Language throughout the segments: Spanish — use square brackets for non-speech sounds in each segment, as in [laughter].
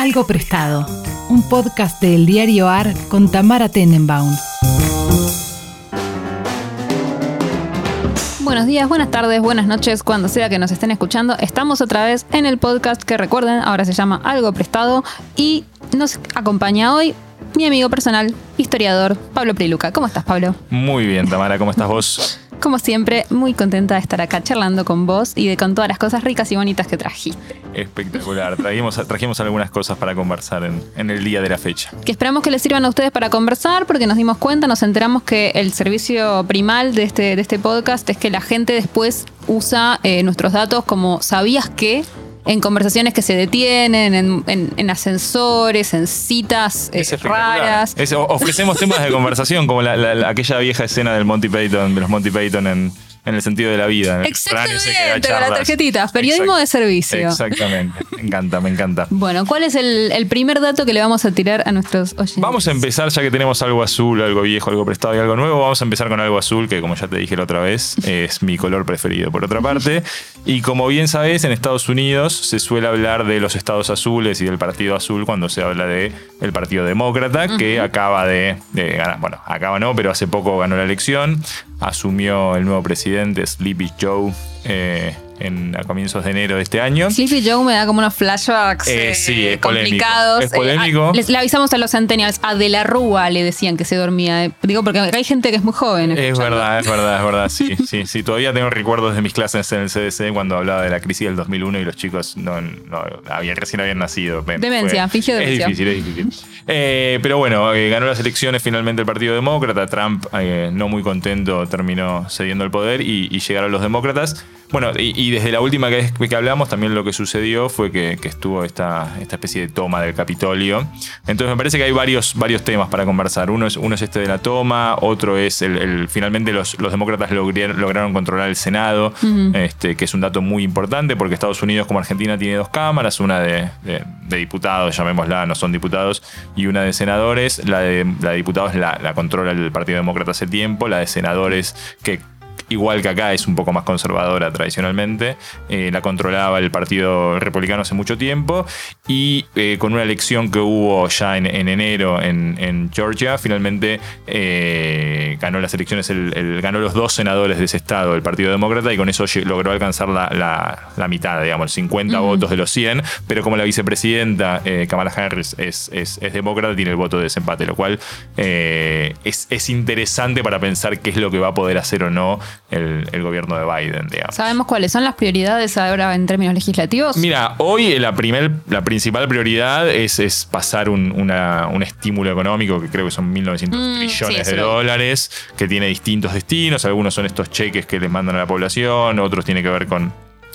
Algo Prestado, un podcast del diario AR con Tamara Tenenbaum. Buenos días, buenas tardes, buenas noches, cuando sea que nos estén escuchando. Estamos otra vez en el podcast que recuerden, ahora se llama Algo Prestado y nos acompaña hoy mi amigo personal, historiador, Pablo Priluca. ¿Cómo estás, Pablo? Muy bien, Tamara, ¿cómo estás vos? Como siempre, muy contenta de estar acá charlando con vos y de con todas las cosas ricas y bonitas que trajiste. Espectacular. Trajimos, trajimos algunas cosas para conversar en, en, el día de la fecha. Que esperamos que les sirvan a ustedes para conversar, porque nos dimos cuenta, nos enteramos que el servicio primal de este, de este podcast es que la gente después usa eh, nuestros datos como ¿sabías que? En conversaciones que se detienen, en, en, ascensores, en citas eh, raras. ofrecemos temas de conversación, como la, la, aquella vieja escena del Monty Python, de los Monty Python en en el sentido de la vida. Exactamente, de las tarjetitas. Periodismo de servicio. Exactamente. Me encanta, me encanta. Bueno, ¿cuál es el, primer dato que le vamos a tirar a nuestros oyentes? Vamos a empezar, ya que tenemos algo azul, algo viejo, algo prestado y algo nuevo, vamos a empezar con algo azul, que como ya te dije la otra vez, [laughs] es mi color preferido, por otra parte. Y como bien sabes, en Estados Unidos se suele hablar de los estados azules y del Partido Azul cuando se habla de el Partido Demócrata, que acaba de, de ganar, bueno, acaba no, pero hace poco ganó la elección, asumió el nuevo presidente, Sleepy Joe, eh, en, a comienzos de enero de este año. Sleepy Joe me da como unos flashbacks eh, sí, es complicados. Es polémico. Eh, le avisamos a los centennials, a De la Rúa le decían que se dormía. Eh, digo, porque hay gente que es muy joven. Es verdad, es verdad, es verdad, sí, [laughs] sí, sí. Todavía tengo recuerdos de mis clases en el CDC cuando hablaba de la crisis del 2001 y los chicos no, no habían, recién habían nacido. Demencia, fingió demencia. Es difícil, es difícil. [laughs] pero bueno, ganó las elecciones finalmente el Partido Demócrata. Trump, no muy contento, terminó cediendo el poder y, y llegaron los demócratas. Bueno, y, desde la última vez que, hablamos, también lo que sucedió fue que, estuvo esta, esta, especie de toma del Capitolio. Entonces me parece que hay varios, varios temas para conversar. Uno es, uno es este de la toma, otro es el, finalmente los, los demócratas lograron, controlar el Senado, este, que es un dato muy importante porque Estados Unidos como Argentina tiene dos cámaras, una de, diputados, llamémosla, no son diputados, y una de senadores. La de, la de diputados la, la controla el Partido Demócrata hace tiempo, la de senadores que igual que acá es un poco más conservadora tradicionalmente, eh, la controlaba el Partido Republicano hace mucho tiempo y eh, con una elección que hubo ya en, enero en, Georgia, finalmente eh, ganó las elecciones, el, ganó los dos senadores de ese estado, el Partido Demócrata, y con eso logró alcanzar la, mitad, digamos, 50 votos de los 100, pero como la vicepresidenta Kamala Harris es, es, demócrata, tiene el voto de desempate, lo cual es, es interesante para pensar qué es lo que va a poder hacer o no el, gobierno de Biden, digamos. ¿Sabemos cuáles son las prioridades ahora en términos legislativos? Mira, hoy la, primer, la principal prioridad es, es pasar un, un, estímulo económico que creo que son 1.900 mm, trillones de dólares, que tiene distintos destinos. Algunos son estos cheques que les mandan a la población, otros tienen que ver con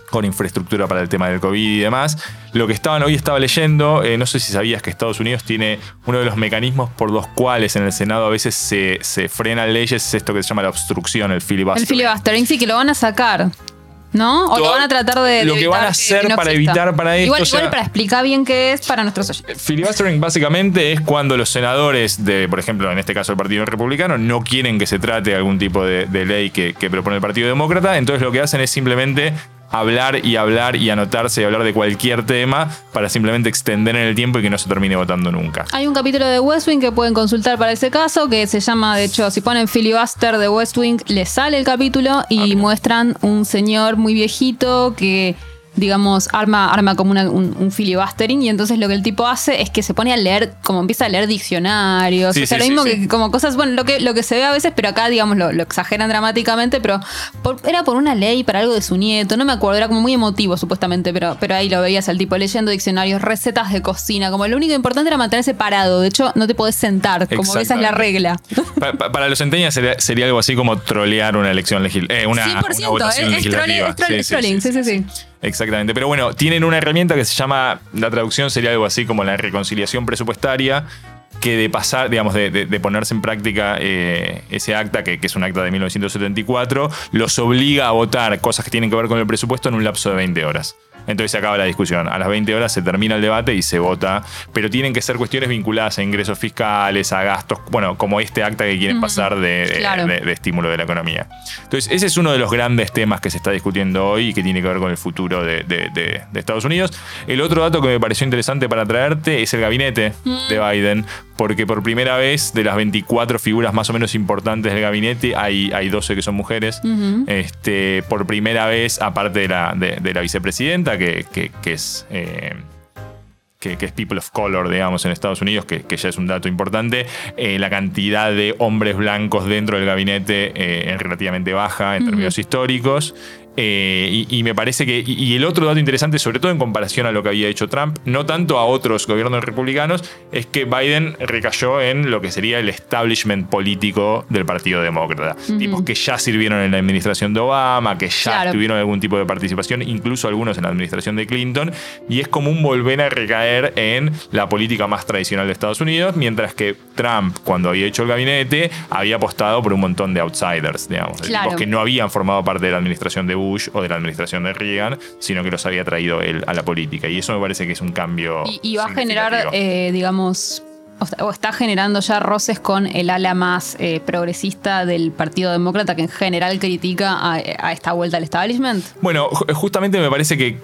con infraestructura para el tema del COVID y demás. Lo que estaban hoy estaba leyendo, eh, no sé si sabías que Estados Unidos tiene uno de los mecanismos por los cuales en el Senado a veces se, se frenan leyes, es esto que se llama la obstrucción, el filibustering. El filibustering, sí, que lo van a sacar. ¿No? O lo van a tratar de. Lo que van a hacer para evitar para esto. Igual, igual para explicar bien qué es para nuestros oyentes. Filibustering básicamente es cuando los senadores de, por ejemplo, en este caso el Partido Republicano, no quieren que se trate algún tipo de, ley que, que, propone el Partido Demócrata. Entonces lo que hacen es simplemente hablar y hablar y anotarse y hablar de cualquier tema para simplemente extender en el tiempo y que no se termine votando nunca. Hay un capítulo de West Wing que pueden consultar para ese caso que se llama, de hecho, si ponen filibuster de West Wing, les sale el capítulo y muestran un señor muy viejito que digamos, arma, arma como un, filibustering y entonces lo que el tipo hace es que se pone a leer, como empieza a leer diccionarios, o sea, lo mismo que como cosas, bueno, lo que, lo que se ve a veces, pero acá, digamos, lo, exageran dramáticamente, pero era por una ley, para algo de su nieto, no me acuerdo, era como muy emotivo supuestamente, pero, pero ahí lo veías al tipo leyendo diccionarios, recetas de cocina, como lo único importante era mantenerse parado, de hecho no te podés sentar, como esa es la regla. Para, los centenias sería, algo así como trolear una elección legislativa. Eh, una, 100%, es, trolling, sí, sí, sí. Exactamente. Pero bueno, tienen una herramienta que se llama, la traducción sería algo así como la reconciliación presupuestaria, que de pasar, digamos, de, ponerse en práctica eh, ese acta, que, es un acta de 1974, los obliga a votar cosas que tienen que ver con el presupuesto en un lapso de 20 horas. Entonces se acaba la discusión. A las 20 horas se termina el debate y se vota, pero tienen que ser cuestiones vinculadas a ingresos fiscales, a gastos, bueno, como este acta que quieren pasar de, de, estímulo de la economía. Entonces, ese es uno de los grandes temas que se está discutiendo hoy y que tiene que ver con el futuro de, Estados Unidos. El otro dato que me pareció interesante para traerte es el gabinete de mm. Biden, porque por primera vez de las 24 figuras más o menos importantes del gabinete hay, hay 12 que son mujeres. este, por primera vez, aparte de la, de, la vicepresidenta, que, es... Eh, que, es People of Color, digamos, en Estados Unidos, que, ya es un dato importante, eh, la cantidad de hombres blancos dentro del gabinete eh, es relativamente baja en términos históricos. Eh, y, me parece que. Y, el otro dato interesante, sobre todo en comparación a lo que había hecho Trump, no tanto a otros gobiernos republicanos, es que Biden recayó en lo que sería el establishment político del Partido Demócrata. Tipos que ya sirvieron en la administración de Obama, que ya tuvieron algún tipo de participación, incluso algunos en la administración de Clinton. Y es común volver a recaer en la política más tradicional de Estados Unidos, mientras que Trump, cuando había hecho el gabinete, había apostado por un montón de outsiders, digamos, de tipos que no habían formado parte de la administración de Bush o de la administración de Reagan, sino que los había traído él a la política. Y eso me parece que es un cambio. Y, va a generar, eh, digamos, o está generando ya roces con el ala más eh, progresista del Partido Demócrata que en general critica a, a, esta vuelta al establishment? Bueno, justamente me parece que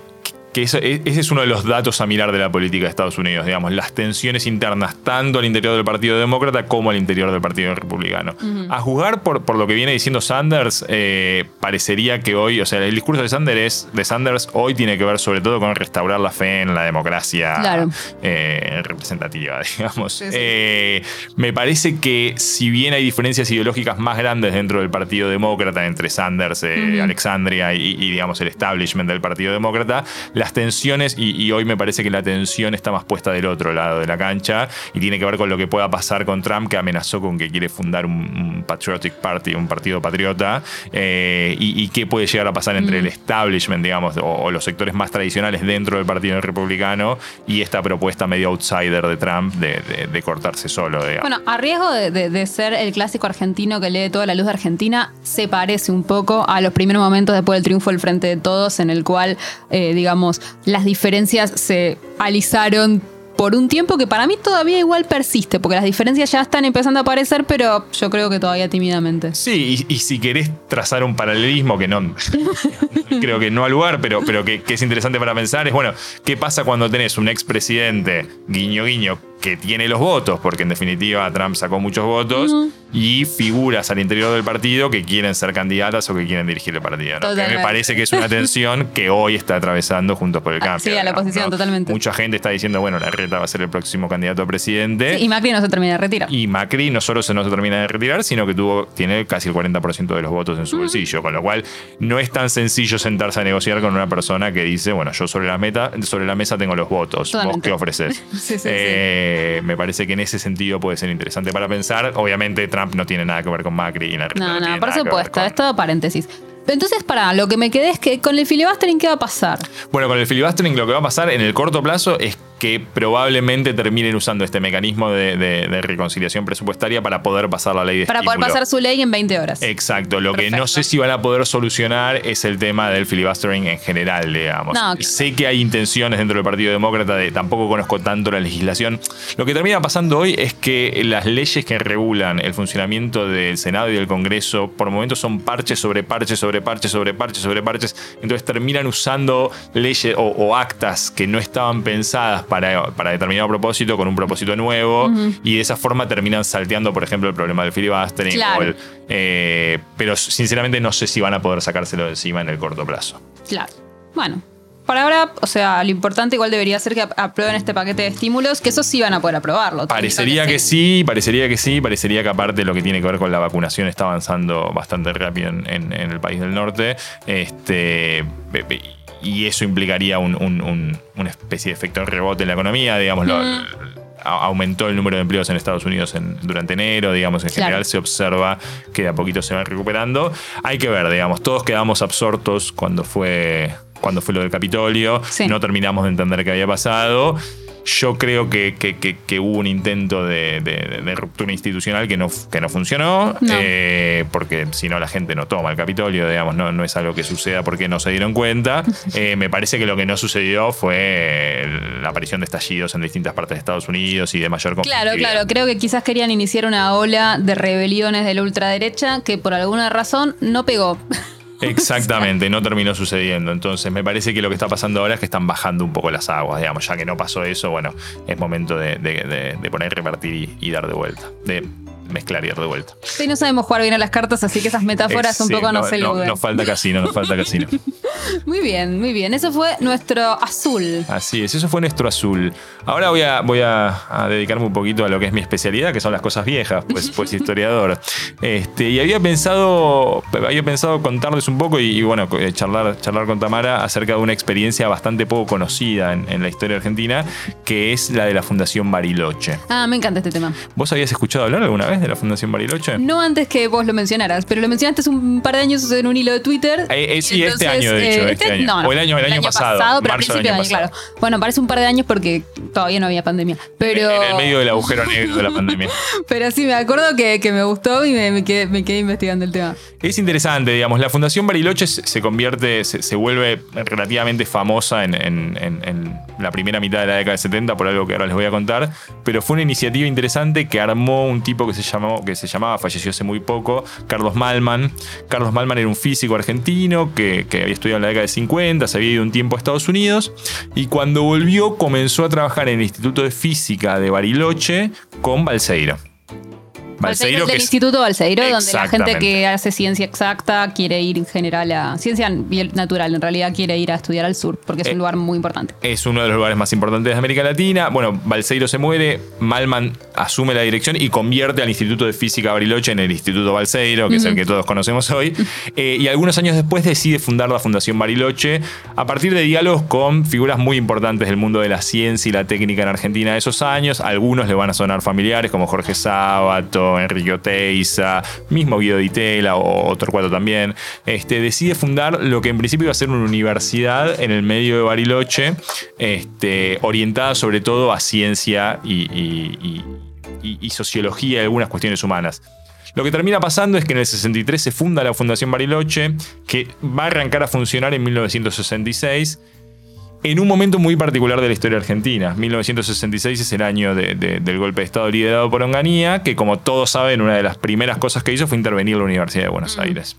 que e, ese es uno de los datos a mirar de la política de Estados Unidos, digamos, las tensiones internas, tanto al interior del Partido Demócrata como al interior del Partido Republicano. A juzgar por, por, lo que viene diciendo Sanders, eh, parecería que hoy, o sea, el discurso de Sanders, de Sanders hoy tiene que ver sobre todo con restaurar la fe en la democracia eh, representativa, [laughs] digamos. Eh, me parece que si bien hay diferencias ideológicas más grandes dentro del Partido Demócrata entre Sanders, Alexandria y, y, digamos, el establishment del Partido Demócrata, las tensiones, y, hoy me parece que la tensión está más puesta del otro lado de la cancha, y tiene que ver con lo que pueda pasar con Trump, que amenazó con que quiere fundar un, Patriotic Party, un partido patriota, eh, y, qué puede llegar a pasar entre el mm. establishment, digamos, o, los sectores más tradicionales dentro del Partido Republicano, y esta propuesta medio outsider de Trump de, cortarse solo. Bueno, a riesgo de, ser el clásico argentino que lee toda la luz de Argentina, se parece un poco a los primeros momentos después del triunfo del Frente de Todos, en el cual, eh, digamos, las diferencias se alisaron por un tiempo que para mí todavía igual persiste, porque las diferencias ya están empezando a aparecer, pero yo creo que todavía tímidamente. Sí, y, si querés trazar un paralelismo que no [laughs] creo que no al lugar, pero, pero que, que, es interesante para pensar, es bueno, ¿qué pasa cuando tenés un expresidente, guiño guiño, que tiene los votos, porque en definitiva Trump sacó muchos votos, y figuras al interior del partido que quieren ser candidatas o que quieren dirigir el partido. me parece que es una tensión [laughs] que hoy está atravesando Juntos por el Cambio. Sí, a la oposición, totalmente. Mucha gente está diciendo, bueno, la reta va a ser el próximo candidato a presidente. y Macri no se termina de retirar. Y Macri no solo se no se termina de retirar, sino que tuvo, tiene casi el 40% de los votos en su bolsillo, con lo cual no es tan sencillo sentarse a negociar con una persona que dice, bueno, yo sobre la, meta, sobre la mesa tengo los votos, vos qué ofreces. [laughs] sí, sí, eh, eh, me parece que en ese sentido puede ser interesante para pensar. Obviamente Trump no tiene nada que ver con Macri y la No, no, por supuesto, es todo paréntesis. Entonces, para, lo que me quedé es que con el filibustering, ¿qué va a pasar? Bueno, con el filibustering lo que va a pasar en el corto plazo es que probablemente terminen usando este mecanismo de, reconciliación presupuestaria para poder pasar la ley de Para poder pasar su ley en 20 horas. Exacto. Lo que no sé si van a poder solucionar es el tema del filibustering en general, digamos. Sé que hay intenciones dentro del Partido Demócrata de tampoco conozco tanto la legislación. Lo que termina pasando hoy es que las leyes que regulan el funcionamiento del Senado y del Congreso por momentos son parches sobre parches sobre parches sobre parches sobre parches. Entonces terminan usando leyes o actas que no estaban pensadas para, determinado propósito con un propósito nuevo y de esa forma terminan salteando, por ejemplo, el problema del filibustering. Eh, pero sinceramente no sé si van a poder sacárselo de encima en el corto plazo. Claro. Bueno, por ahora, o sea, lo importante igual debería ser que aprueben este paquete de estímulos, que eso sí van a poder aprobarlo. Parecería que, sí. parecería que sí, parecería que aparte lo que tiene que ver con la vacunación está avanzando bastante rápido en, el país del norte. Este y eso implicaría una especie de efecto rebote en la economía, digamos, aumentó el número de empleos en Estados Unidos durante enero, digamos, en general se observa que de a poquito se van recuperando. Hay que ver, digamos, todos quedamos absortos cuando fue, cuando fue lo del Capitolio, no terminamos de entender qué había pasado. Yo creo que, que- que- que hubo un intento de, de- de ruptura institucional que no, que no funcionó, No. eh, porque si no la gente no toma el Capitolio, digamos, no, no es algo que suceda porque no se dieron cuenta. [laughs] Eh, me parece que lo que no sucedió fue la aparición de estallidos en distintas partes de Estados Unidos y de mayor Claro, claro. Creo que quizás querían iniciar una ola de rebeliones de la ultraderecha que por alguna razón no pegó. [laughs] Exactamente, no terminó sucediendo. Entonces, me parece que lo que está pasando ahora es que están bajando un poco las aguas, digamos. Ya que no pasó eso, bueno, es momento de, de- de- poner, repartir y, y dar de vuelta. De mezclar y de vuelta. Sí, no sabemos jugar bien a las cartas, así que esas metáforas Eh, un sí, poco nos no, eluden. nos falta casino, nos falta casino. [laughs] Muy bien, muy bien. Eso fue nuestro azul. Así es, eso fue nuestro azul. Ahora voy a, voy a, a dedicarme un poquito a lo que es mi especialidad, que son las cosas viejas, pues, pues [laughs] historiador. Este, y había pensado, había pensado contarles un poco y, y bueno, eh, charlar, charlar con Tamara acerca de una experiencia bastante poco conocida en, en la historia argentina, que es la de la Fundación Bariloche. Ah, me encanta este tema. ¿Vos habías escuchado hablar alguna vez de la Fundación Bariloche? No antes que vos lo mencionaras, pero lo mencionaste hace un par de años en un hilo de Twitter. Eh, eh, sí, este año, de hecho, eh, este año. No, no, O el año- el año pasado, pero a marzo del año año, claro. pasado. Bueno, parece un par de años porque todavía no había pandemia. Pero, En el medio del agujero negro de la pandemia. [laughs] pero sí, me acuerdo que, que me gustó y me, me quedé, me quedé investigando el tema. Es interesante, digamos, la Fundación Bariloche se convierte, se, se vuelve relativamente famosa en, en- en- en la primera mitad de la década del 70 por algo que ahora les voy a contar, pero fue una iniciativa interesante que armó un tipo que se, llamó, que se llamaba, falleció hace muy poco, Carlos Malman. Carlos Malman era un físico argentino que, que había estudiado en la década de 50, se había ido un tiempo a Estados Unidos y cuando volvió comenzó a trabajar en el Instituto de Física de Bariloche con Balseiro. Balseiro que del es- Instituto Balseiro, donde la gente que hace ciencia exacta quiere ir en general a. Ciencia natural, en realidad quiere ir a estudiar al sur, porque es Eh, un lugar muy importante. Es uno de los lugares más importantes de América Latina. Bueno, Balseiro se muere, Malman asume la dirección y convierte al Instituto de Física Bariloche en el Instituto Balseiro, que es el que todos conocemos hoy. Eh, y algunos años después decide fundar la Fundación Bariloche a partir de diálogos con figuras muy importantes del mundo de la ciencia y la técnica en Argentina de esos años. Algunos le van a sonar familiares, como Jorge Sábato, Enrique Oteiza, mismo Guido Di Tella o o Torcuato también. Este, decide fundar lo que en principio iba a ser una universidad en el medio de Bariloche, este, orientada sobre todo a ciencia y, y- y- y- y sociología y algunas cuestiones humanas. Lo que termina pasando es que en el 63 se funda la Fundación Bariloche, que va a arrancar a funcionar en 1966 en un momento muy particular de la historia argentina. 1966 es el año de- de- del golpe de Estado liderado por Onganía, que como todos saben, una de las primeras cosas que hizo fue intervenir la Universidad de Buenos Aires.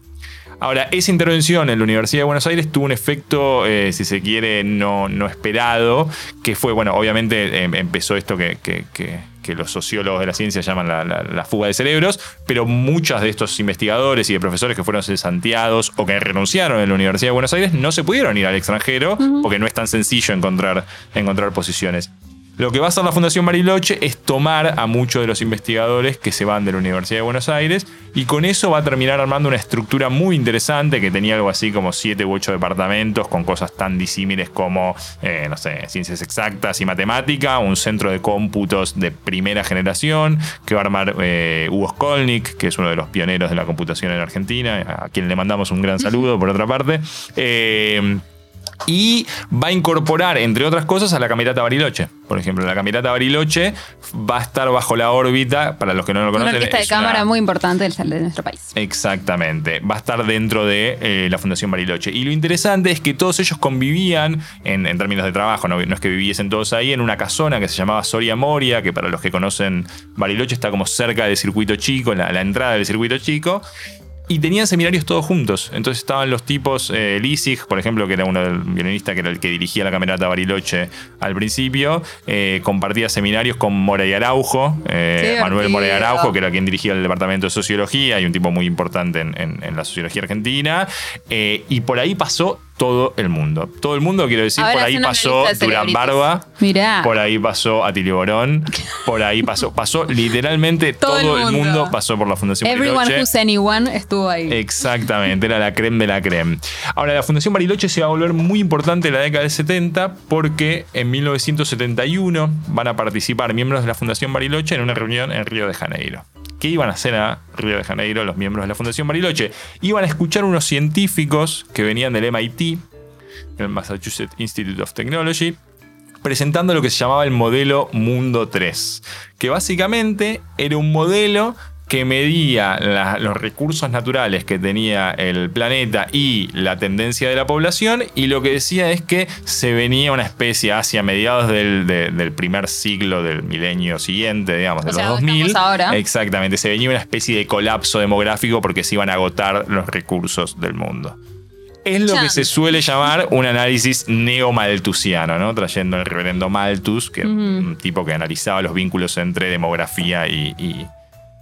Ahora, esa intervención en la Universidad de Buenos Aires tuvo un efecto, eh, si se quiere, no, no esperado, que fue, bueno, obviamente em- empezó esto que, que- que- que los sociólogos de la ciencia llaman la, la- la fuga de cerebros, pero muchos de estos investigadores y de profesores que fueron cesanteados o que renunciaron en la Universidad de Buenos Aires no se pudieron ir al extranjero porque no es tan sencillo encontrar, encontrar posiciones. Lo que va a hacer la Fundación Bariloche es tomar a muchos de los investigadores que se van de la Universidad de Buenos Aires y con eso va a terminar armando una estructura muy interesante que tenía algo así como siete u ocho departamentos con cosas tan disímiles como, eh, no sé, ciencias exactas y matemática, un centro de cómputos de primera generación que va a armar eh, Hugo Skolnick, que es uno de los pioneros de la computación en Argentina, a quien le mandamos un gran saludo por otra parte. Eh, y va a incorporar, entre otras cosas, a la Camerata Bariloche. Por ejemplo, la Camerata Bariloche va a estar bajo la órbita, para los que no lo Una conocen. orquesta de una- cámara muy importante del- de nuestro país. Exactamente, va a estar dentro de eh, la Fundación Bariloche. Y lo interesante es que todos ellos convivían, en, en términos de trabajo, no, no es que viviesen todos ahí, en una casona que se llamaba Soria Moria, que para los que conocen Bariloche está como cerca del circuito chico, la, la entrada del circuito chico. Y tenían seminarios todos juntos. Entonces estaban los tipos, eh, por ejemplo, que era uno del violinista que era el que dirigía la camerata Bariloche al principio, eh, compartía seminarios con Moray Araujo, eh, Manuel. Moray Araujo, que era quien dirigía el departamento de sociología y un tipo muy importante en, en- en la sociología argentina. Eh, y por ahí pasó todo el mundo. Todo el mundo, quiero decir, por ahí pasó Durán. Barba. Mirá. Por ahí pasó Atilio Borón. [laughs] Por ahí pasó, pasó literalmente Todo todo, el el mundo. mundo pasó por la Fundación Everyone Bariloche. who's anyone estuvo ahí. Exactamente, era la creme de la creme. Ahora, la Fundación Bariloche se va a volver muy importante en la década del 70 porque en 1971 van a participar miembros de la Fundación Bariloche en una reunión en Río de Janeiro. ¿Qué iban a hacer a Río de Janeiro los miembros de la Fundación Bariloche? Iban a escuchar unos científicos que venían del MIT, el Massachusetts Institute of Technology, presentando lo que se llamaba el modelo Mundo 3, que básicamente era un modelo que medía la- los recursos naturales que tenía el planeta y la tendencia de la población, y lo que decía es que se venía una especie hacia mediados del, de- del primer siglo del milenio siguiente, digamos, de O los donde 2000. estamos ahora. Exactamente, se venía una especie de colapso demográfico porque se iban a agotar los recursos del mundo. Es lo que se suele llamar un análisis neomalthusiano, ¿no? Trayendo el reverendo Malthus, que era un tipo que analizaba los vínculos entre demografía y, y-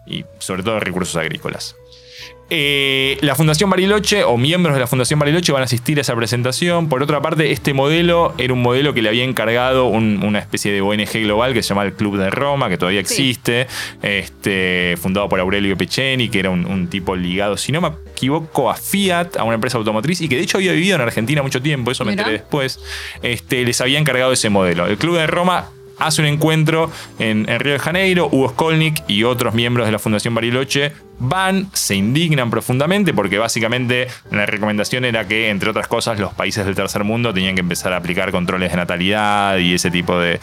y sobre todo recursos agrícolas. Eh, la Fundación Bariloche o miembros de la Fundación Bariloche van a asistir a esa presentación. Por otra parte, este modelo era un modelo que le había encargado un- una especie de ONG global que se llama el Club de Roma, que todavía Sí. existe, este, fundado por Aurelio Pecheni, que era un, un tipo ligado, si no me equivoco, a Fiat, a una empresa automotriz, y que de hecho había vivido en Argentina mucho tiempo, eso me Mirá. enteré después. Este, les había encargado ese modelo. El Club de Roma hace un encuentro en, en Río de Janeiro, Hugo Skolnick y otros miembros de la Fundación Bariloche van, se indignan profundamente porque básicamente la recomendación era que, entre otras cosas, los países del tercer mundo tenían que empezar a aplicar controles de natalidad y ese tipo de,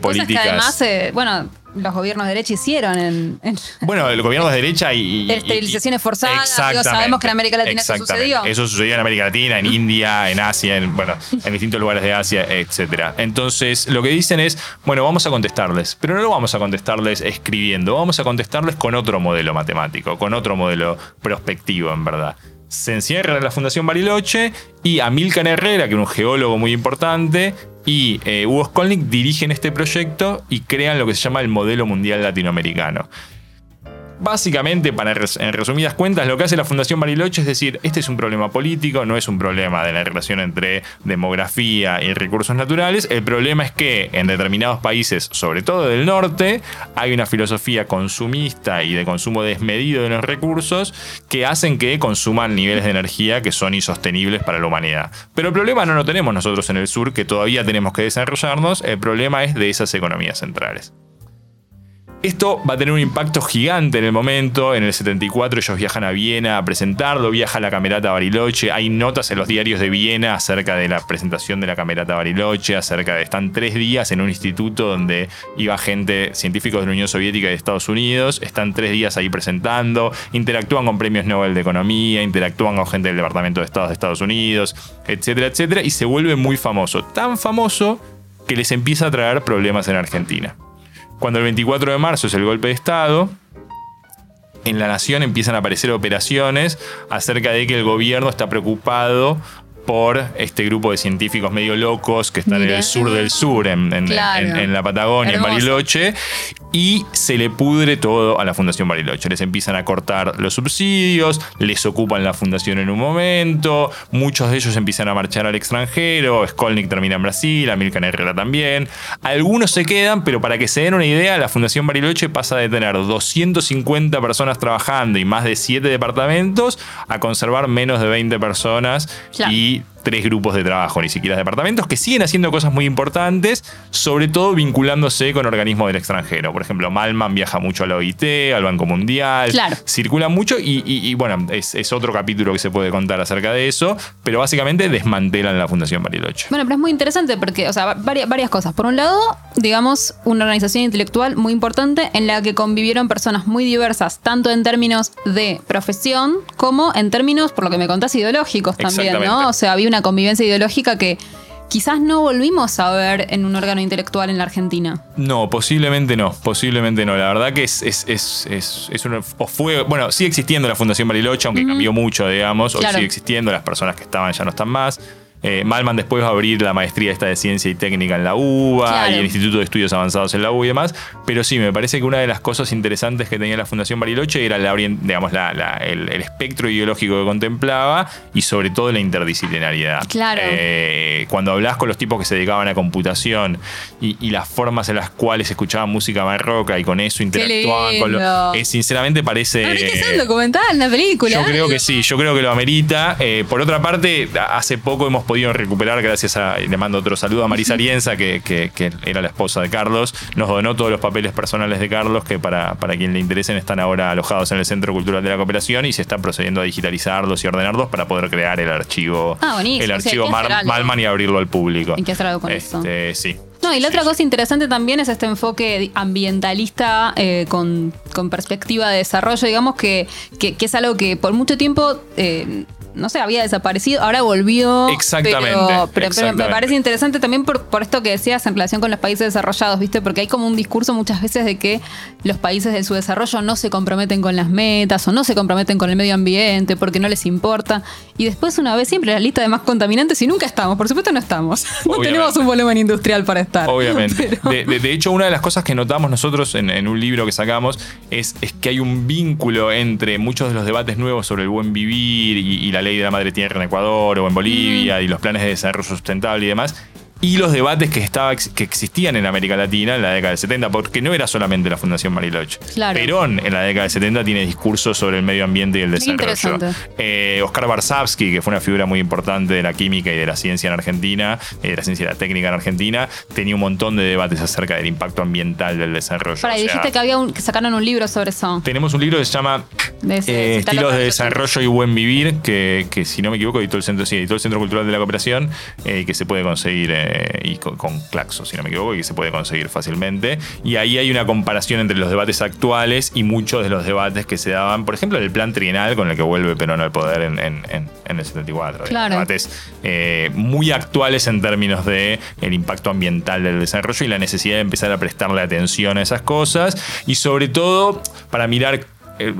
políticas. que además, eh, bueno, los gobiernos de derecha hicieron en, en- Bueno, el gobierno de derecha y. y- Esterilizaciones forzadas, digo, sabemos que en América Latina eso sucedió. Eso sucedió en América Latina, en India, en Asia, en, bueno, en distintos lugares de Asia, etc. Entonces, lo que dicen es, bueno, vamos a contestarles, pero no lo vamos a contestarles escribiendo, vamos a contestarles con otro modelo matemático, con otro modelo prospectivo, en verdad. Se encierra en la Fundación Bariloche y Amilcar Herrera, que era un geólogo muy importante, y eh, Hugo Skolnick dirigen este proyecto y crean lo que se llama el modelo mundial latinoamericano. Básicamente, para en resumidas cuentas, lo que hace la Fundación Bariloche es decir, este es un problema político, no es un problema de la relación entre demografía y recursos naturales. El problema es que en determinados países, sobre todo del norte, hay una filosofía consumista y de consumo desmedido de los recursos que hacen que consuman niveles de energía que son insostenibles para la humanidad. Pero el problema no lo tenemos nosotros en el sur, que todavía tenemos que desarrollarnos, el problema es de esas economías centrales. Esto va a tener un impacto gigante en el momento. En el 74 ellos viajan a Viena a presentarlo, viaja la Camerata Bariloche. Hay notas en los diarios de Viena acerca de la presentación de la Camerata Bariloche, acerca de... Están tres días en un instituto donde iba gente, científicos de la Unión Soviética y de Estados Unidos. Están tres días ahí presentando, interactúan con premios Nobel de Economía, interactúan con gente del Departamento de Estados de Estados Unidos, etcétera, etcétera. Y se vuelve muy famoso. Tan famoso que les empieza a traer problemas en Argentina. Cuando el 24 de marzo es el golpe de Estado, en la nación empiezan a aparecer operaciones acerca de que el gobierno está preocupado por este grupo de científicos medio locos que están en el sur del sur, en, en- Claro. en- en la Patagonia, Hermoso. en Bariloche, y se le pudre todo a la Fundación Bariloche. Les empiezan a cortar los subsidios, les ocupan la fundación en un momento, muchos de ellos empiezan a marchar al extranjero, Skolnick termina en Brasil, Amilcar Herrera también. Algunos se quedan, pero para que se den una idea, la Fundación Bariloche pasa de tener 250 personas trabajando y más de 7 departamentos a conservar menos de 20 personas Claro. y leave. Tres grupos de trabajo, ni siquiera departamentos, que siguen haciendo cosas muy importantes, sobre todo vinculándose con organismos del extranjero. Por ejemplo, Malman viaja mucho a la OIT, al Banco Mundial, Claro. circula mucho y, y- y, bueno, es, es otro capítulo que se puede contar acerca de eso, pero básicamente desmantelan la Fundación Bariloche. Bueno, pero es muy interesante porque, o sea, varias, varias cosas. Por un lado, digamos, una organización intelectual muy importante en la que convivieron personas muy diversas, tanto en términos de profesión como en términos, por lo que me contás, ideológicos también, ¿no? O sea, había una convivencia ideológica que quizás no volvimos a ver en un órgano intelectual en la Argentina. No, posiblemente no, posiblemente no. La verdad que es, es, es, es, es una- o fue, bueno, sigue existiendo la Fundación Bariloche, aunque cambió mucho, digamos. Hoy Claro. sigue existiendo, las personas que estaban ya no están más. Eh, Malman después va a abrir la maestría esta de ciencia y técnica en la UBA Claro. y el Instituto de Estudios Avanzados en la UBA y demás. Pero sí, me parece que una de las cosas interesantes que tenía la Fundación Bariloche era la, digamos, la- la- el, el espectro ideológico que contemplaba y sobre todo la interdisciplinariedad. Claro. Eh, cuando hablas con los tipos que se dedicaban a computación y, y las formas en las cuales escuchaban música barroca y con eso interactuaban con lo. eh, sinceramente parece. Habría que hacer un documental, una película. Yo creo que sí, yo creo que lo amerita. Por otra parte, hace poco hemos podido recuperar, gracias a, y le mando otro saludo a Marisa Arienza, que, que- que era la esposa de Carlos, nos donó todos los papeles personales de Carlos, que para, para quien le interesen están ahora alojados en el Centro Cultural de la Cooperación y se está procediendo a digitalizarlos y ordenarlos para poder crear el archivo, Ah, el O sea, hay archivo Mar-. Malman y abrirlo al público. Que hacer algo con eso. Este, Sí. No, y la otra cosa interesante también es este enfoque ambientalista eh, con, con perspectiva de desarrollo, digamos que, que, que es algo que por mucho tiempo, eh, no sé, había desaparecido, ahora volvió. Exactamente, Pero, pero- pero exactamente. me parece interesante también por, por esto que decías en relación con los países desarrollados, ¿viste? Porque hay como un discurso muchas veces de que los países de su desarrollo no se comprometen con las metas o no se comprometen con el medio ambiente porque no les importa. Y después una vez siempre la lista de más contaminantes y nunca estamos, por supuesto no estamos. [laughs] No tenemos un volumen industrial para estar. Obviamente. [laughs] Pero- De, de- de hecho, una de las cosas que notamos nosotros en, en un libro que sacamos es, es que hay un vínculo entre muchos de los debates nuevos sobre el buen vivir y, y la ley de la madre tierra en Ecuador o en Bolivia y los planes de desarrollo sustentable y demás. Y los debates que, estaba, que existían en América Latina en la década del 70, porque no era solamente la Fundación Bariloche. Claro. Perón en la década del 70 tiene discursos sobre el medio ambiente y el desarrollo. Eh, Oscar Barsavsky, que fue una figura muy importante de la química y de la ciencia en Argentina, eh, de la ciencia y la técnica en Argentina, tenía un montón de debates acerca del impacto ambiental del desarrollo. Para, sea, dijiste que había un, que sacaron un libro sobre eso. tenemos un libro que se llama De ese- eh, Estilos de Desarrollo y Buen Vivir, que, que si no me equivoco editó el Centro, sí, editó el Centro Cultural de la Cooperación, eh, que se puede conseguir eh, y con, con Claxo, si no me equivoco, y que se puede conseguir fácilmente. Y ahí hay una comparación entre los debates actuales y muchos de los debates que se daban, por ejemplo, en el plan trienal con el que vuelve Perón al poder en, en- en- en el 74. Claro. Debates eh, muy actuales en términos de el impacto ambiental del desarrollo y la necesidad de empezar a prestarle atención a esas cosas y sobre todo para mirar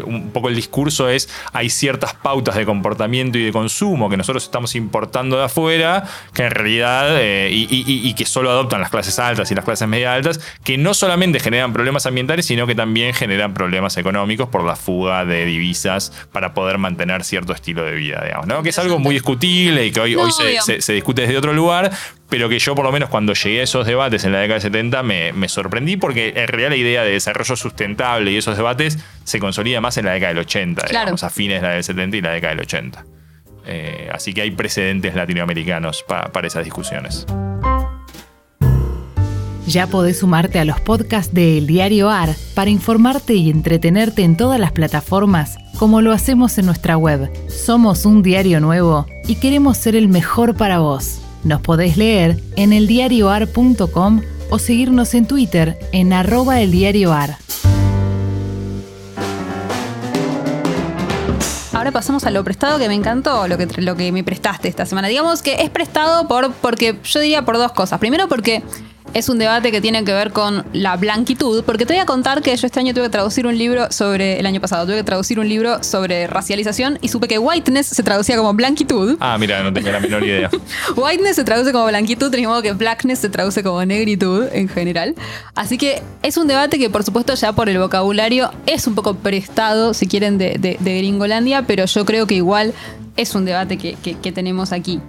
un poco el discurso es hay ciertas pautas de comportamiento y de consumo que nosotros estamos importando de afuera que en realidad eh, y, y- y- y que solo adoptan las clases altas y las clases media altas que no solamente generan problemas ambientales sino que también generan problemas económicos por la fuga de divisas para poder mantener cierto estilo de vida digamos ¿no? que es algo muy discutible y que hoy, No, hoy se, obvio. se- se discute desde otro lugar pero que yo por lo menos cuando llegué a esos debates en la década del 70 me, me sorprendí porque en realidad la idea de desarrollo sustentable y esos debates se consolida más en la década del 80, Claro. digamos, a fines de la del 70 y la década del 80. Eh, así que hay precedentes latinoamericanos pa- para esas discusiones. Ya podés sumarte a los podcasts de El Diario AR para informarte y entretenerte en todas las plataformas, como lo hacemos en nuestra web. Somos un diario nuevo y queremos ser el mejor para vos. Nos podés leer en eldiarioar.com o seguirnos en Twitter en arroba eldiarioar. Ahora pasamos a lo prestado que me encantó, lo que, lo que me prestaste esta semana. Digamos que es prestado por, porque yo diría por dos cosas. Primero porque es un debate que tiene que ver con la blanquitud, porque te voy a contar que yo este año tuve que traducir un libro sobre, el año pasado, tuve que traducir un libro sobre racialización y supe que whiteness se traducía como blanquitud. Ah, mira, no tenía la menor idea. [laughs] Whiteness se traduce como blanquitud, del mismo modo que blackness se traduce como negritud en general. Así que es un debate que, por supuesto, ya por el vocabulario es un poco prestado, si quieren, de, de- de Gringolandia, pero yo creo que igual es un debate que, que- que tenemos aquí.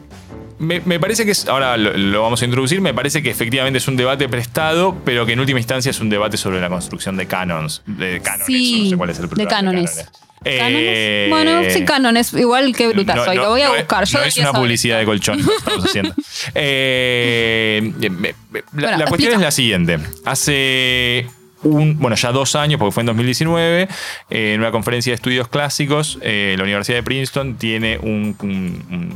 Me, me parece que es, ahora lo, lo vamos a introducir, me parece que efectivamente es un debate prestado, pero que en última instancia es un debate sobre la construcción de canons. De cánones, Sí, no sé cuál es el de cánones. ¿Cánones? Eh, bueno, sí, cánones, igual que brutazo. y lo voy a no buscar. Yo no es una saber publicidad de colchón lo que estamos haciendo. [laughs] Eh, la, Bueno, la cuestión es la siguiente. Hace un, bueno, ya dos años, porque fue en 2019, eh, en una conferencia de estudios clásicos, eh, la Universidad de Princeton tiene un, un-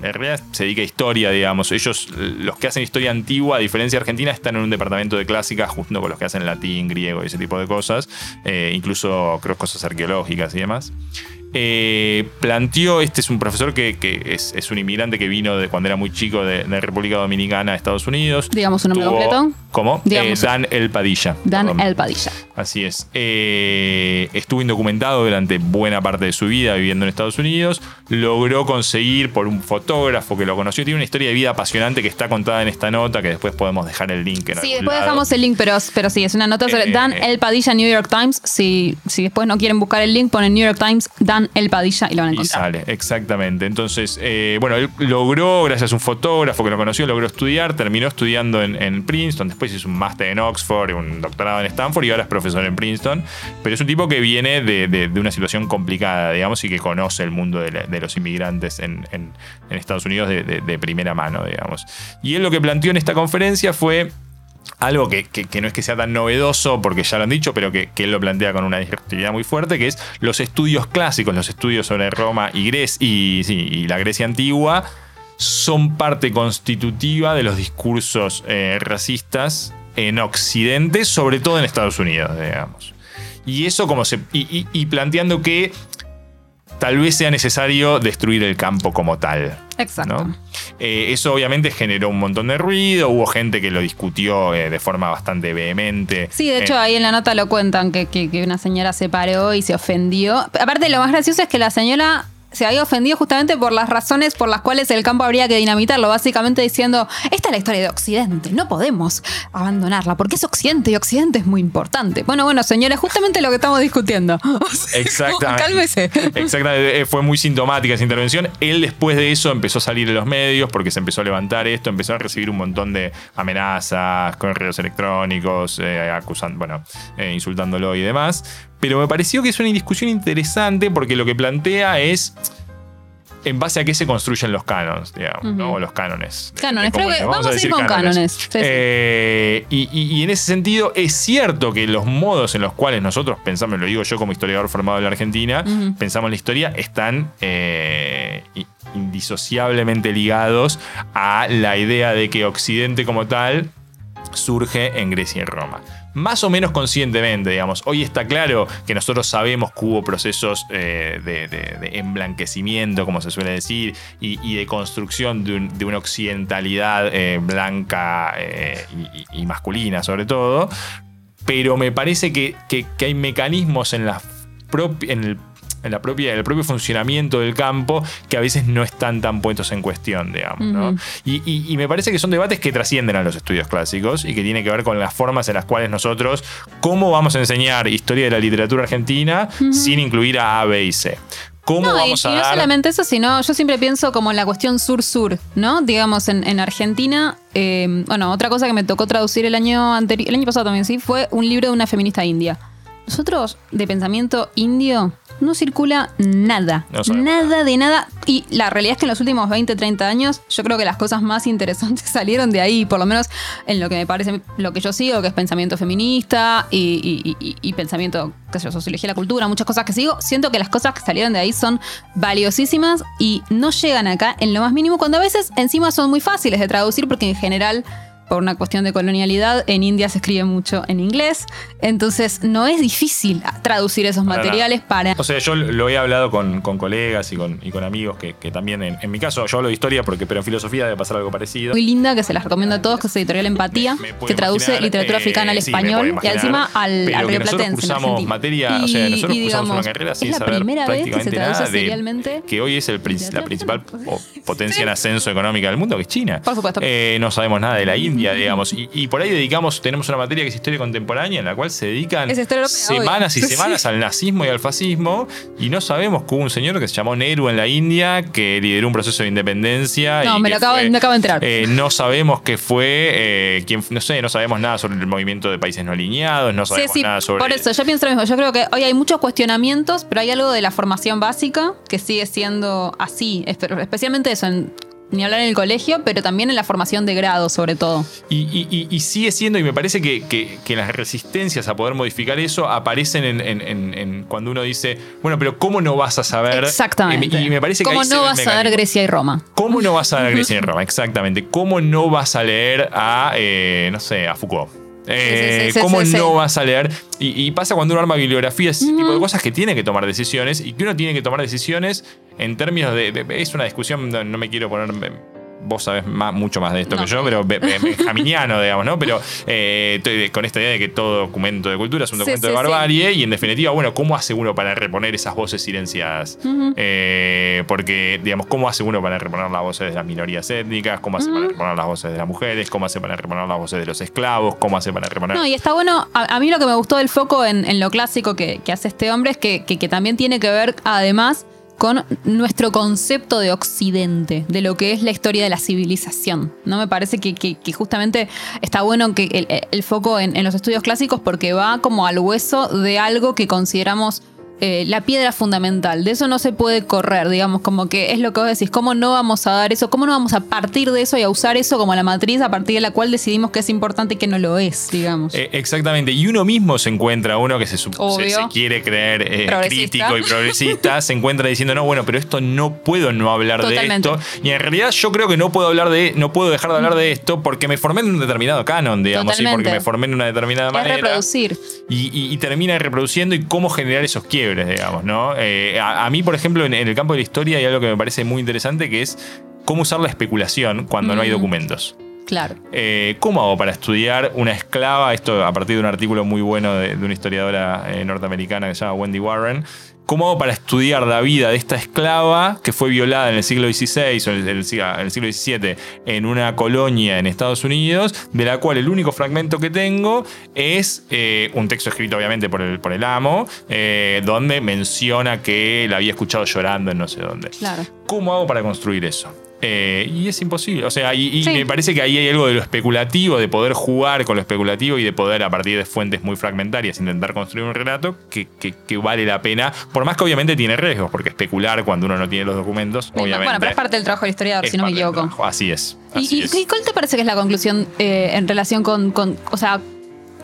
se dedica a historia, digamos. Ellos, los que hacen historia antigua, a diferencia de Argentina, están en un departamento de clásica junto con los que hacen latín, griego y ese tipo de cosas. eh, incluso, creo, cosas arqueológicas y demás. Eh, planteó, este es un profesor que, que es, es un inmigrante que vino de cuando era muy chico de, de República Dominicana a Estados Unidos. Digamos su nombre Tuvo- completo. ¿Cómo? Eh, Dan El Padilla. Dan Perdón. El Padilla. Así es. Eh, estuvo indocumentado durante buena parte de su vida viviendo en Estados Unidos. Logró conseguir por un fotógrafo que lo conoció. Tiene una historia de vida apasionante que está contada en esta nota, que después podemos dejar el link en Sí, después lado. dejamos el link, pero, pero sí, es una nota sobre Eh, Dan. El Padilla, New York Times. Si, si después no quieren buscar el link, ponen New York Times, Dan El Padilla y lo van a Y encontrar. sale, exactamente. Entonces, eh, bueno, él logró, gracias a un fotógrafo que lo conoció, logró estudiar, terminó estudiando en, en Princeton, después hizo un máster en Oxford, un doctorado en Stanford y ahora es profesor en Princeton. Pero es un tipo que viene de, de- de una situación complicada, digamos, y que conoce el mundo de, la- de los inmigrantes en, en- en Estados Unidos de primera mano, digamos. Y él lo que planteó en esta conferencia fue algo que, que- no es que sea tan novedoso, porque ya lo han dicho, pero que, que él lo plantea con una disruptividad muy fuerte, que es los estudios clásicos, los estudios sobre Roma y, Gres- y, la Grecia antigua, son parte constitutiva de los discursos eh, racistas en Occidente, sobre todo en Estados Unidos, digamos. Y eso como se. y planteando que tal vez sea necesario destruir el campo como tal. Exacto. ¿no? Eh, eso obviamente generó un montón de ruido, hubo gente que lo discutió eh, de forma bastante vehemente. Sí, de hecho Eh, ahí en la nota lo cuentan que, que- que una señora se paró y se ofendió. Aparte lo más gracioso es que la señora se había ofendido justamente por las razones por las cuales el campo habría que dinamitarlo, básicamente diciendo, esta es la historia de Occidente, no podemos abandonarla, porque es Occidente y Occidente es muy importante. Bueno, bueno, señora, justamente lo que estamos discutiendo. [laughs] Exactamente. Cálmese. Exactamente, eh, fue muy sintomática esa intervención. Él después de eso empezó a salir en los medios porque se empezó a levantar esto, empezó a recibir un montón de amenazas, correos electrónicos, eh, acusando, bueno, eh, insultándolo y demás. Pero me pareció que es una discusión interesante porque lo que plantea es en base a qué se construyen los cánones, digamos. O los cánones. Cánones, ¿Cómo creo que vamos a ir decir con cánones. Sí, sí. Eh, y, y- y en ese sentido es cierto que los modos en los cuales nosotros pensamos, lo digo yo como historiador formado en la Argentina, pensamos en la historia, están eh, indisociablemente ligados a la idea de que Occidente como tal surge en Grecia y Roma. Más o menos conscientemente, digamos. Hoy está claro que nosotros sabemos que hubo procesos eh, de, de- emblanquecimiento, como se suele decir, y, de construcción de, un- de una occidentalidad eh, blanca eh, y, masculina, sobre todo. Pero me parece que, hay mecanismos en la en en la propia, el propio funcionamiento del campo que a veces no están tan puestos en cuestión, digamos. ¿no? Ujú. Y, y- y me parece que son debates que trascienden a los estudios clásicos y que tienen que ver con las formas en las cuales nosotros, cómo vamos a enseñar historia de la literatura argentina sin incluir a A, B y C. ¿Cómo No, y, vamos y a no dar... solamente eso, sino yo siempre pienso como en la cuestión sur-sur, ¿no? Digamos, en, en Argentina, eh, bueno, otra cosa que me tocó traducir el año anterior, el año pasado también, sí, fue un libro de una feminista india. Nosotros, de pensamiento indio, no circula nada. No nada de nada. Y la realidad es que en los últimos 20, 30 años, yo creo que las cosas más interesantes [laughs] salieron de ahí, por lo menos en lo que me parece, lo que yo sigo, que es pensamiento feminista y, y- y- y pensamiento, qué sé yo, sociología de la cultura, muchas cosas que sigo. Siento que las cosas que salieron de ahí son valiosísimas y no llegan acá en lo más mínimo, cuando a veces encima son muy fáciles de traducir, porque en general por una cuestión de colonialidad, en India se escribe mucho en inglés, entonces no es difícil traducir esos Para materiales para... O sea, yo lo he hablado con, con colegas y con, y con amigos que, que también, en, en mi caso, yo hablo de historia, porque, pero en filosofía debe pasar algo parecido. Muy linda, que se las recomiendo a todos, que es editorial Empatía, Me que traduce imaginar, literatura eh, africana al sí, español y encima al, pero al que nosotros cursamos materia, o sea, Y- nosotros y cursamos una digamos, carrera sin es la saber primera vez que se prácticamente traduce nada de que hoy es el, la principal potencia en ascenso económica del mundo, que es China. Por supuesto. Eh, no sabemos nada de la India, digamos, y, y por ahí dedicamos, tenemos una materia que es historia contemporánea, en la cual se dedican semanas y [laughs] semanas al nazismo y al fascismo, y no sabemos que hubo un señor que se llamó Nehru en la India, que lideró un proceso de independencia. No, y me lo acabo- fue- me acabo de enterar. eh, no sabemos qué fue, eh, quién, no sé, no sabemos nada sobre el movimiento de países no alineados, no sabemos sí, nada sobre. por eso yo pienso lo mismo. Yo creo que hoy hay muchos cuestionamientos, pero hay algo de la formación básica que sigue siendo así, espe- especialmente eso, en, ni hablar en el colegio, pero también en la formación de grado, sobre todo. Y, y- y- y sigue siendo, y me parece que, que- que las resistencias a poder modificar eso aparecen en, en- en- en cuando uno dice, bueno, pero ¿cómo no vas a saber? Exactamente. Y, me parece que ¿Cómo ahí no vas a ver mecanismo. Grecia y Roma? ¿Cómo no vas a leer Grecia en Roma? Exactamente. ¿Cómo no vas a leer a, eh, no sé, a Foucault? Eh, Sí, sí, sí, ¿Cómo no vas a leer? Y, y pasa cuando uno arma bibliografías, ese tipo de cosas que tiene que tomar decisiones y que uno tiene que tomar decisiones en términos de. de- es una discusión, no, no me quiero poner. Vos sabés más- mucho más de esto No. que yo, pero be- be- benjaminiano, [laughs] digamos, ¿no? Pero eh, con esta idea de que todo documento de cultura es un documento sí, de sí. barbarie y en definitiva, bueno, ¿cómo hace uno para reponer esas voces silenciadas? Eh, porque, digamos, ¿cómo hace uno para reponer las voces de las minorías étnicas? ¿Cómo hace para reponer las voces de las mujeres? ¿Cómo hace para reponer las voces de los esclavos? ¿Cómo hace para reponer... No, y está bueno, a, a mí lo que me gustó del foco en, en lo clásico que, que hace este hombre es que, que- que también tiene que ver, además, con nuestro concepto de Occidente, de lo que es la historia de la civilización. ¿no? Me parece que, que- que justamente está bueno que el, foco en los estudios clásicos porque va como al hueso de algo que consideramos eh, la piedra fundamental. De eso no se puede correr, digamos, como que es lo que vos decís. ¿Cómo no vamos a dar eso? ¿Cómo no vamos a partir de eso y a usar eso como la matriz a partir de la cual decidimos que es importante y que no lo es, digamos? Eh, exactamente. Y uno mismo se encuentra, uno que se, se, Obvio. se quiere creer eh, crítico y progresista, [laughs] se encuentra diciendo, no, bueno, pero esto no puedo no hablar Totalmente. de esto. Y en realidad yo creo que no puedo hablar de, no puedo dejar de hablar de esto porque me formé en un determinado canon, digamos, y porque me formé en una determinada es manera. reproducir. y, y- y termina reproduciendo y cómo generar esos quiebres, digamos, ¿no? Eh, a, a mí, por ejemplo, en, en el campo de la historia hay algo que me parece muy interesante que es cómo usar la especulación cuando no hay documentos. Claro. Eh, ¿Cómo hago para estudiar una esclava? Esto a partir de un artículo muy bueno de, de una historiadora eh, norteamericana que se llama Wendy Warren. ¿Cómo hago para estudiar la vida de esta esclava que fue violada en el siglo XVI o en el, siglo XVII en una colonia en Estados Unidos, de la cual el único fragmento que tengo es eh, un texto escrito obviamente por el, por el amo, eh, donde menciona que la había escuchado llorando en no sé dónde. Claro. ¿Cómo hago para construir eso? Eh, y es imposible. O sea, y, y Sí. me parece que ahí hay algo de lo especulativo, de poder jugar con lo especulativo y de poder, a partir de fuentes muy fragmentarias, intentar construir un relato que, que- que vale la pena. Por más que obviamente tiene riesgos, porque especular cuando uno no tiene los documentos, obviamente. Bueno, pero es parte del trabajo del historiador, si no me equivoco. Así es. ¿Y, así y- es. y cuál te parece que es la conclusión eh, en relación con, con- o sea,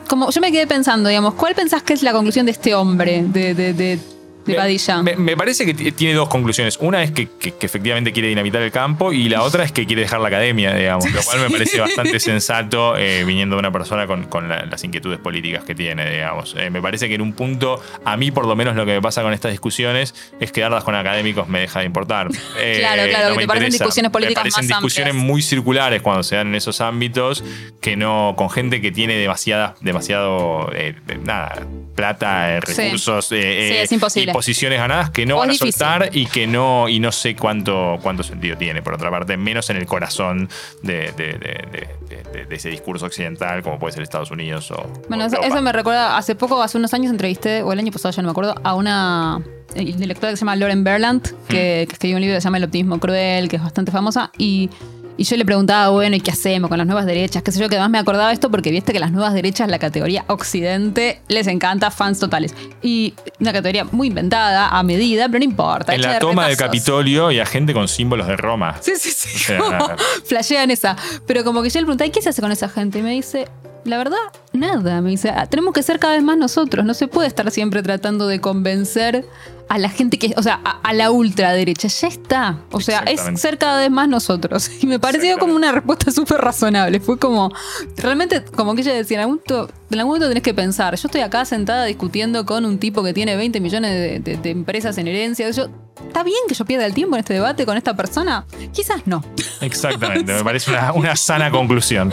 como yo me quedé pensando, digamos, ¿cuál pensás que es la conclusión de este hombre, de, de, de, de Me- Padilla? Me, me parece que tiene dos conclusiones. Una es que, que- que efectivamente quiere dinamitar el campo y la otra es que quiere dejar la academia, digamos. Lo cual me parece [laughs] bastante sensato eh, viniendo de una persona con, con la- las inquietudes políticas que tiene, digamos. Eh, me parece que en un punto, a mí por lo menos lo que me pasa con estas discusiones es que darlas con académicos me deja de importar. [laughs] Eh, Claro, claro, que me te parecen discusiones políticas Me parecen más discusiones amplias. muy circulares cuando se dan en esos ámbitos que no, con gente que tiene demasiada, demasiado, eh, nada, plata, Sí. recursos, Sí, es imposible. Posiciones ganadas que no O van a difícil. soltar y que no y no sé cuánto cuánto sentido tiene por otra parte menos en el corazón de, de- de- de- de- de ese discurso occidental como puede ser Estados Unidos o Bueno, o eso, me recuerda, hace poco, hace unos años entrevisté, o el año pasado ya no me acuerdo, a una eh, intelectual que se llama Lauren Berland, que, Mm. que escribió un libro que se llama El optimismo cruel, que es bastante famosa, y, y yo le preguntaba, bueno, ¿y qué hacemos con las nuevas derechas? Qué sé yo, que además me acordaba esto porque viste que las nuevas derechas, la categoría occidente, les encanta, fans totales. Y una categoría muy inventada, a medida, pero no importa. en la de toma del. Capitolio y a gente con símbolos de Roma Sí, sí, sí. O sea, como [laughs] flashean esa. Pero como que yo le pregunté, ¿y qué se hace con esa gente? Y me dice, la verdad, nada. Me dice, "Ah, tenemos que ser cada vez más nosotros. No se puede estar siempre tratando de convencer a la gente que, o sea, a, a la ultraderecha. Ya está. O sea, es ser cada vez más nosotros. [laughs] Y me pareció como una respuesta súper razonable. Fue como, realmente, como que ella decía, en algún, momento, en algún momento tenés que pensar, yo estoy acá sentada discutiendo con un tipo que tiene 20 millones de, de- de empresas en herencia. Yo, ¿Está bien que yo pierda el tiempo en este debate con esta persona? Quizás no. exactamente me [laughs] parece una, una sana conclusión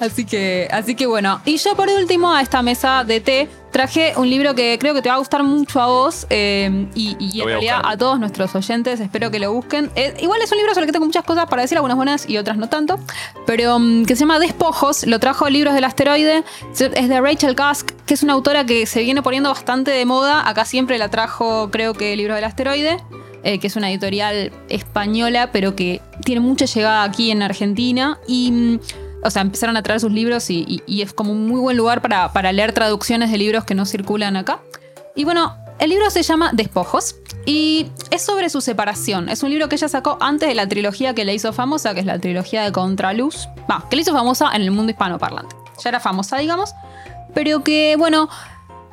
Así que, así que bueno. Y yo por último a esta mesa de té traje un libro que creo que te va a gustar mucho a vos eh, y, y en a todos nuestros oyentes. Espero que lo busquen. Eh, igual es un libro sobre el que tengo muchas cosas para decir, algunas buenas y otras no tanto. Pero mm, que se llama Despojos. Lo trajo Libros del Asteroide. Es de Rachel Cusk, que es una autora que se viene poniendo bastante de moda. Acá siempre la trajo, creo que Libros del Asteroide. Eh, que es una editorial española, pero que tiene mucha llegada aquí en Argentina. Y mm, o sea, empezaron a traer sus libros y, es como un muy buen lugar para, para leer traducciones de libros que no circulan acá. Y bueno, el libro se llama Despojos y es sobre su separación. Es un libro que ella sacó antes de la trilogía que le hizo famosa, que es la trilogía de Contraluz. Va, que le hizo famosa en el mundo hispanoparlante. Ya era famosa, digamos, pero que, bueno,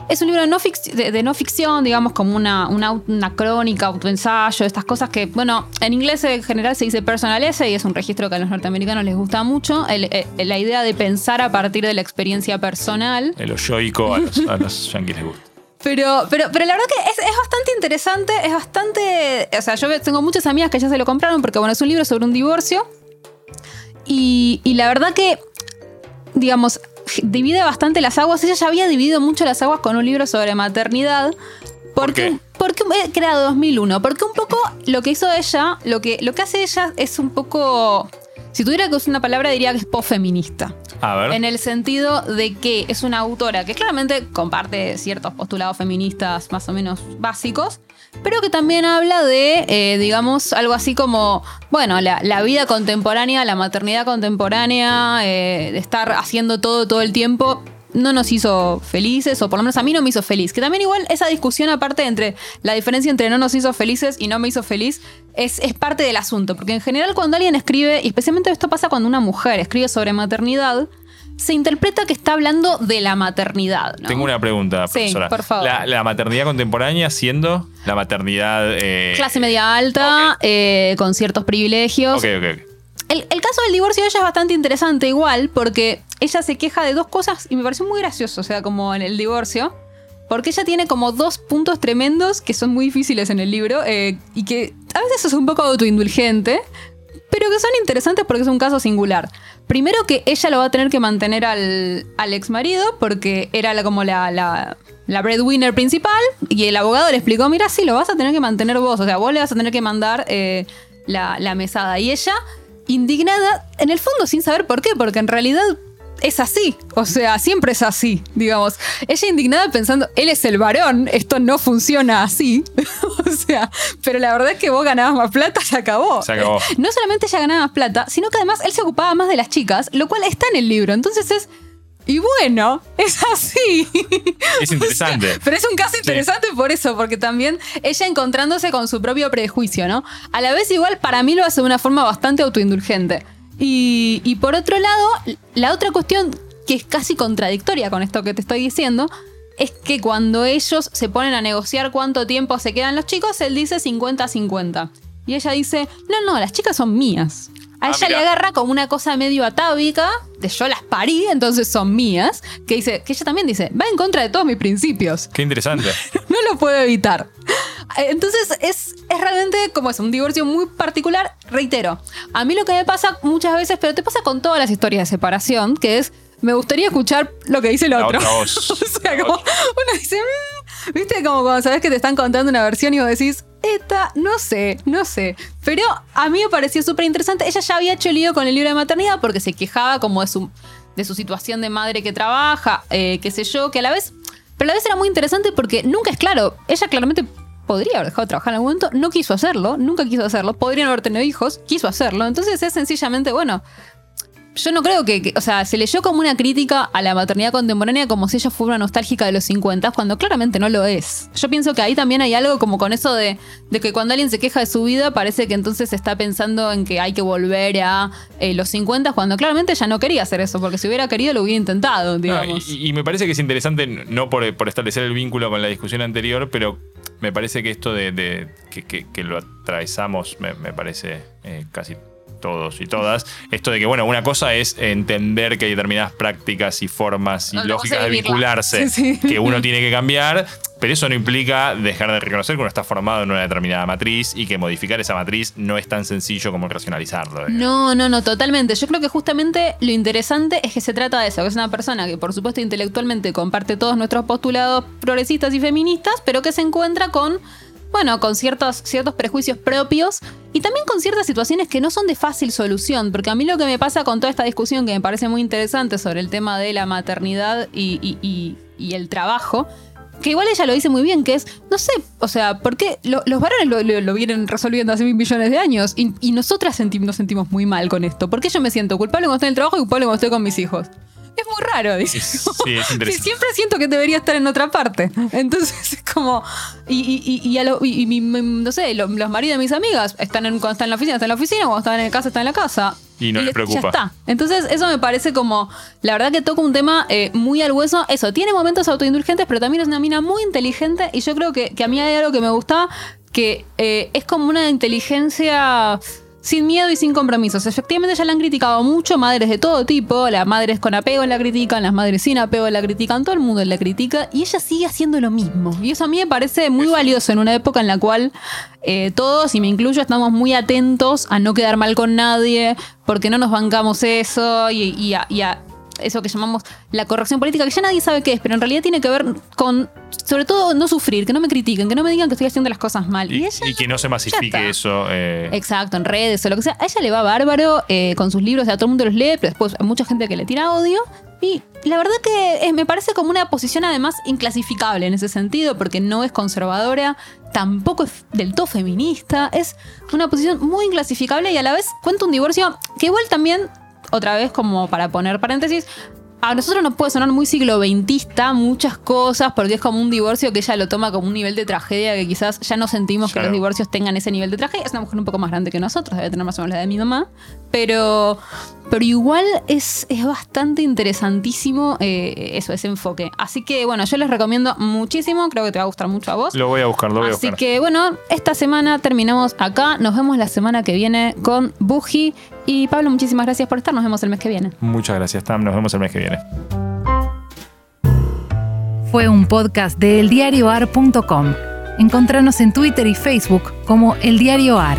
es un libro de no, fic- de, de no ficción, digamos, como una, una, una crónica, autoensayo, estas cosas que, bueno, en inglés en general se dice personal essay y es un registro que a los norteamericanos les gusta mucho. El- eh, la idea de pensar a partir de la experiencia personal. el yoico a los, a los yanquis les gusta Pero, pero, pero la verdad que es, es bastante interesante, es bastante. O sea, yo tengo muchas amigas que ya se lo compraron porque, bueno, es un libro sobre un divorcio. Y, y la verdad que, digamos, divide bastante las aguas. Ella ya había dividido mucho las aguas con un libro sobre maternidad. Porque, ¿Por qué? porque eh, creado 2001. Porque un poco lo que hizo ella, lo que, lo que hace ella es un poco. Si tuviera que usar una palabra, diría que es post-feminista. a ver En el sentido de que es una autora que claramente comparte ciertos postulados feministas más o menos básicos, pero que también habla de, eh, digamos, algo así como, bueno, la, vida contemporánea, la maternidad contemporánea, eh, de estar haciendo todo todo el tiempo. no nos hizo felices, o por lo menos a mí no me hizo feliz. Que también igual esa discusión aparte entre la diferencia entre no nos hizo felices y no me hizo feliz, es, es parte del asunto. Porque en general cuando alguien escribe, y especialmente esto pasa cuando una mujer escribe sobre maternidad, se interpreta que está hablando de la maternidad. ¿no? Tengo una pregunta, Sí, profesora. por favor. La, la maternidad contemporánea siendo la maternidad. eh, Clase media alta, eh, con ciertos privilegios. Ok, ok, ok. El, el caso del divorcio de ella es bastante interesante igual, porque ella se queja de dos cosas y me pareció muy gracioso, o sea, como en el divorcio. Porque ella tiene como dos puntos tremendos que son muy difíciles en el libro eh, y que a veces es un poco autoindulgente, pero que son interesantes porque es un caso singular. Primero que ella lo va a tener que mantener al, ex marido porque era la- como la, la, la breadwinner principal y el abogado le explicó, mira, sí, lo vas a tener que mantener vos, o sea, vos le vas a tener que mandar eh, la, la mesada. Y ella, indignada, en el fondo sin saber por qué, porque en realidad es así, o sea, siempre es así, digamos. Ella indignada pensando, él es el varón, esto no funciona así. [laughs] o sea, pero la verdad es que vos ganabas más plata, se acabó. Se acabó. No solamente ella ganaba más plata, sino que además él se ocupaba más de las chicas, lo cual está en el libro. Entonces es. Y bueno, es así. Es interesante. [laughs] O sea, pero es un caso interesante por eso, porque también ella encontrándose con su propio prejuicio, ¿no? A la vez, igual, para mí lo hace de una forma bastante autoindulgente. Y, y por otro lado, la otra cuestión que es casi contradictoria con esto que te estoy diciendo. Es que cuando ellos se ponen a negociar cuánto tiempo se quedan los chicos, él dice 50-50. Y ella dice, no, no, las chicas son mías. A Ah, ella le agarra como una cosa medio atávica, de yo las parí, entonces son mías, que dice, que ella también dice, va en contra de todos mis principios. Qué interesante. [laughs] No lo puedo evitar. Eh, Entonces es, es realmente como es un divorcio muy particular. Reitero, a mí lo que me pasa muchas veces, pero te pasa con todas las historias de separación, que es, me gustaría escuchar lo que dice el otro. [laughs] o sea, como uno dice, "Mm", viste, como cuando sabes que te están contando una versión y vos decís, esta, no sé, no sé. Pero a mí me pareció súper interesante. Ella ya había hecho lío con el libro de maternidad porque se quejaba como de su, de su situación de madre que trabaja, eh, qué sé yo, que a la vez, pero a la vez era muy interesante porque nunca es claro. Ella claramente podría haber dejado de trabajar en algún momento, no quiso hacerlo, nunca quiso hacerlo, podrían haber tenido hijos, quiso hacerlo. Entonces es sencillamente, bueno, yo no creo que, que- o sea, se leyó como una crítica a la maternidad contemporánea como si ella fuera una nostálgica de los 50, cuando claramente no lo es. Yo pienso que ahí también hay algo como con eso de, de que cuando alguien se queja de su vida, parece que entonces está pensando en que hay que volver a eh, los 50, cuando claramente ella no quería hacer eso, porque si hubiera querido lo hubiera intentado, digamos. y, y me parece que es interesante, no por, por establecer el vínculo con la discusión anterior, pero me parece que esto de, de- que, que- que lo atravesamos, me, me parece eh, casi todos y todas, esto de que, bueno, una cosa es entender que hay determinadas prácticas y formas y lógicas de vincularse [laughs] Sí, sí. que uno tiene que cambiar, pero eso no implica dejar de reconocer que uno está formado en una determinada matriz y que modificar esa matriz no es tan sencillo como racionalizarlo. digamos. No, no, no, totalmente. Yo creo que justamente lo interesante es que se trata de eso, que es una persona que por supuesto intelectualmente comparte todos nuestros postulados progresistas y feministas, pero que se encuentra con, bueno, con ciertos, ciertos prejuicios propios y también con ciertas situaciones que no son de fácil solución, porque a mí lo que me pasa con toda esta discusión que me parece muy interesante sobre el tema de la maternidad y, y- y- y el trabajo, que igual ella lo dice muy bien, que es, no sé, o sea, ¿por qué lo- los varones lo, vienen resolviendo hace mil millones de años? Y, y nosotras nos sentimos muy mal con esto. ¿Por qué yo me siento culpable cuando estoy en el trabajo y culpable cuando estoy con mis hijos? Es muy raro, dice. Sí, es [laughs] Sí, siempre siento que debería estar en otra parte. [laughs] Entonces es como. Y, y- y- a lo- y- mi- no sé, lo- los maridos de mis amigas están en, cuando están en la oficina, están en la oficina, cuando están en la casa, están en la casa. Y no les ya preocupa. está. Entonces, eso me parece como. La verdad que toca un tema eh, muy al hueso. Eso, tiene momentos autoindulgentes, pero también es una mina muy inteligente. Y yo creo que, que a mí hay algo que me gusta, que eh, es como una inteligencia. Sin miedo y sin compromisos. Efectivamente ya la han criticado mucho, madres de todo tipo, las madres con apego la critican, las madres sin apego la critican, todo el mundo la critica y ella sigue haciendo lo mismo. Y eso a mí me parece muy valioso en una época en la cual eh, todos, y me incluyo, estamos muy atentos a no quedar mal con nadie, porque no nos bancamos eso y, y a, y a eso que llamamos la corrección política, que ya nadie sabe qué es, pero en realidad tiene que ver con, sobre todo, no sufrir, que no me critiquen, que no me digan que estoy haciendo las cosas mal. Y, ella y que no se masifique eso. eh, Exacto, en redes o lo que sea. A ella le va bárbaro eh, con sus libros, a todo el mundo los lee, pero después hay mucha gente que le tira odio. Y la verdad que me parece como una posición además inclasificable en ese sentido, porque no es conservadora, tampoco es del todo feminista, es una posición muy inclasificable y a la vez cuenta un divorcio que igual también, otra vez como para poner paréntesis, a nosotros nos puede sonar muy siglo XXista muchas cosas, porque es como un divorcio que ella lo toma como un nivel de tragedia que quizás ya no sentimos que los divorcios tengan ese nivel de tragedia. Es una mujer un poco más grande que nosotros, debe tener más o menos la de mi mamá, pero, pero igual es, es bastante interesantísimo eh, eso, ese enfoque. Así que bueno, yo les recomiendo muchísimo, creo que te va a gustar mucho a vos. Lo voy a buscar, lo voy a Así que bueno, esta semana terminamos acá. Nos vemos la semana que viene con Buji. Y Pablo, muchísimas gracias por estar. Nos vemos el mes que viene. Muchas gracias, Tam. Nos vemos el mes que viene. Fue un podcast de eldiarioar.com. Encontranos en Twitter y Facebook como El Diario Ar.